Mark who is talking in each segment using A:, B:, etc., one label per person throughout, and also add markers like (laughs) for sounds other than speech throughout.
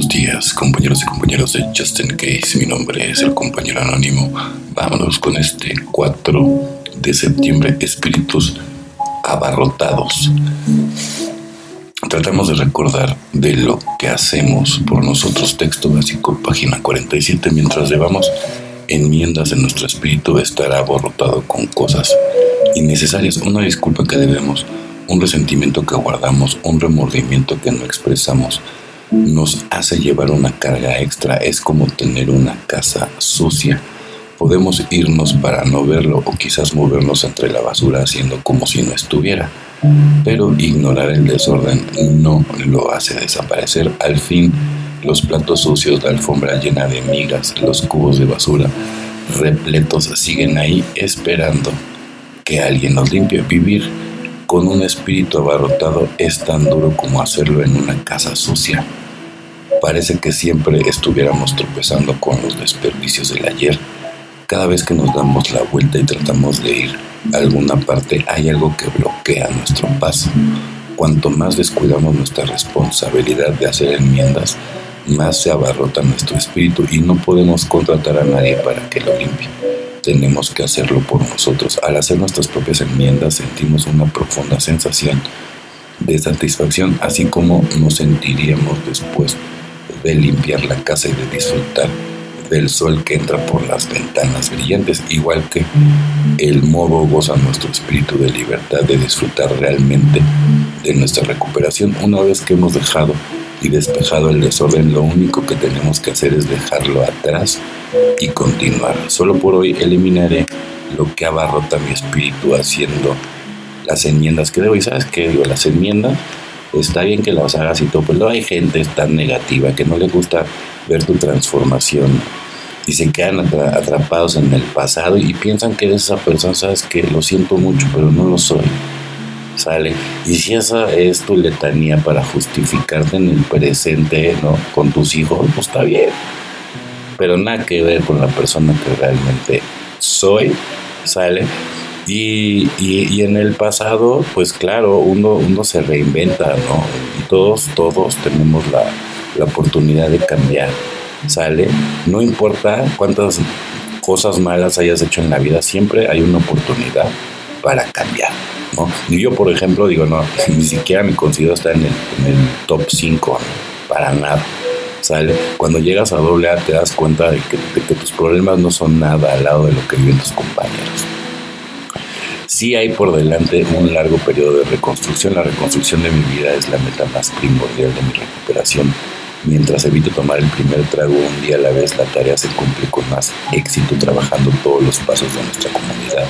A: buenos días, compañeros y compañeros de Justin Case. Mi nombre es el compañero anónimo. Vámonos con este 4 de septiembre, espíritus abarrotados. Tratamos de recordar de lo que hacemos por nosotros. Texto básico, página 47. Mientras llevamos enmiendas en nuestro espíritu, estará abarrotado con cosas innecesarias. Una disculpa que debemos, un resentimiento que guardamos, un remordimiento que no expresamos nos hace llevar una carga extra. Es como tener una casa sucia. Podemos irnos para no verlo o quizás movernos entre la basura haciendo como si no estuviera. Pero ignorar el desorden no lo hace desaparecer. Al fin, los platos sucios, la alfombra llena de migas, los cubos de basura repletos siguen ahí esperando que alguien los limpie. Vivir con un espíritu abarrotado es tan duro como hacerlo en una casa sucia. Parece que siempre estuviéramos tropezando con los desperdicios del ayer. Cada vez que nos damos la vuelta y tratamos de ir a alguna parte, hay algo que bloquea nuestro paso. Cuanto más descuidamos nuestra responsabilidad de hacer enmiendas, más se abarrota nuestro espíritu y no podemos contratar a nadie para que lo limpie. Tenemos que hacerlo por nosotros. Al hacer nuestras propias enmiendas sentimos una profunda sensación de satisfacción, así como nos sentiríamos después de limpiar la casa y de disfrutar del sol que entra por las ventanas brillantes, igual que el modo goza nuestro espíritu de libertad de disfrutar realmente de nuestra recuperación. Una vez que hemos dejado y despejado el desorden, lo único que tenemos que hacer es dejarlo atrás y continuar. Solo por hoy eliminaré lo que abarrota mi espíritu haciendo las enmiendas que debo. ¿Y sabes qué digo? Las enmiendas está bien que las hagas y todo, pero hay gente tan negativa que no le gusta ver tu transformación y se quedan atrapados en el pasado y piensan que eres esa persona, sabes que lo siento mucho, pero no lo soy. Sale. Y si esa es tu letanía para justificarte en el presente, ¿no? Con tus hijos, pues está bien. Pero nada que ver con la persona que realmente soy, sale. Y, y, en el pasado, pues claro, uno, uno se reinventa, ¿no? Y todos, todos tenemos la, la oportunidad de cambiar, ¿sale? No importa cuántas cosas malas hayas hecho en la vida, siempre hay una oportunidad para cambiar, ¿no? Y yo, por ejemplo, digo, no, (laughs) ni siquiera me considero estar en el, en el top 5, para nada. ¿Sale? Cuando llegas a doble A te das cuenta de que, de que tus problemas no son nada al lado de lo que viven tus compañeros sí hay por delante un largo periodo de reconstrucción. La reconstrucción de mi vida es la meta más primordial de mi recuperación. Mientras evito tomar el primer trago un día a la vez, la tarea se cumple con más éxito trabajando todos los pasos de nuestra comunidad.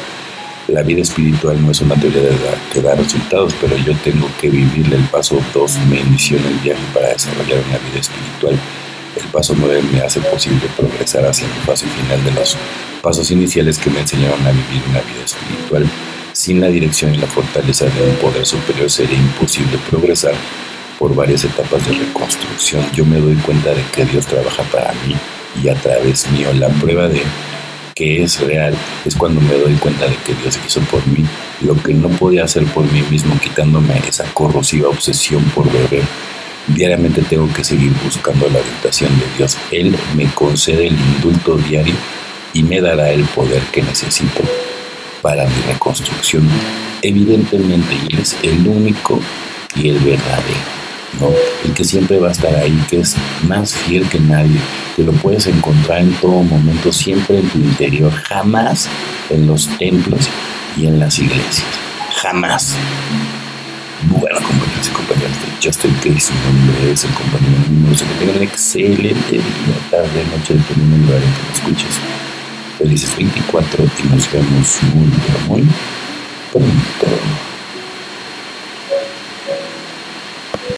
A: La vida espiritual no es una teoría de que da resultados, pero yo tengo que vivirle. El paso 2 me inició en el viaje para desarrollar una vida espiritual. El paso 9 me hace posible progresar hacia el paso final de los pasos iniciales que me enseñaron a vivir una vida espiritual. Sin la dirección y la fortaleza de un poder superior sería imposible progresar por varias etapas de reconstrucción. Yo me doy cuenta de que Dios trabaja para mí y a través mío. La prueba de que es real es cuando me doy cuenta de que Dios hizo por mí lo que no podía hacer por mí mismo, quitándome esa corrosiva obsesión por beber. Diariamente tengo que seguir buscando la orientación de Dios. Él me concede el indulto diario y me dará el poder que necesito para mi reconstrucción. Evidentemente, Él es el único y el verdadero, ¿no? El que siempre va a estar ahí, que es más fiel que nadie, que lo puedes encontrar en todo momento, siempre en tu interior, jamás en los templos y en las iglesias. Jamás. Bueno, compañeros y compañeras de Justin Case, mi nombre es el compañero número que tengan un excelente día, tarde, noche, dependiendo del lugar en que me escuches felices 24 y nos vemos muy, muy pronto.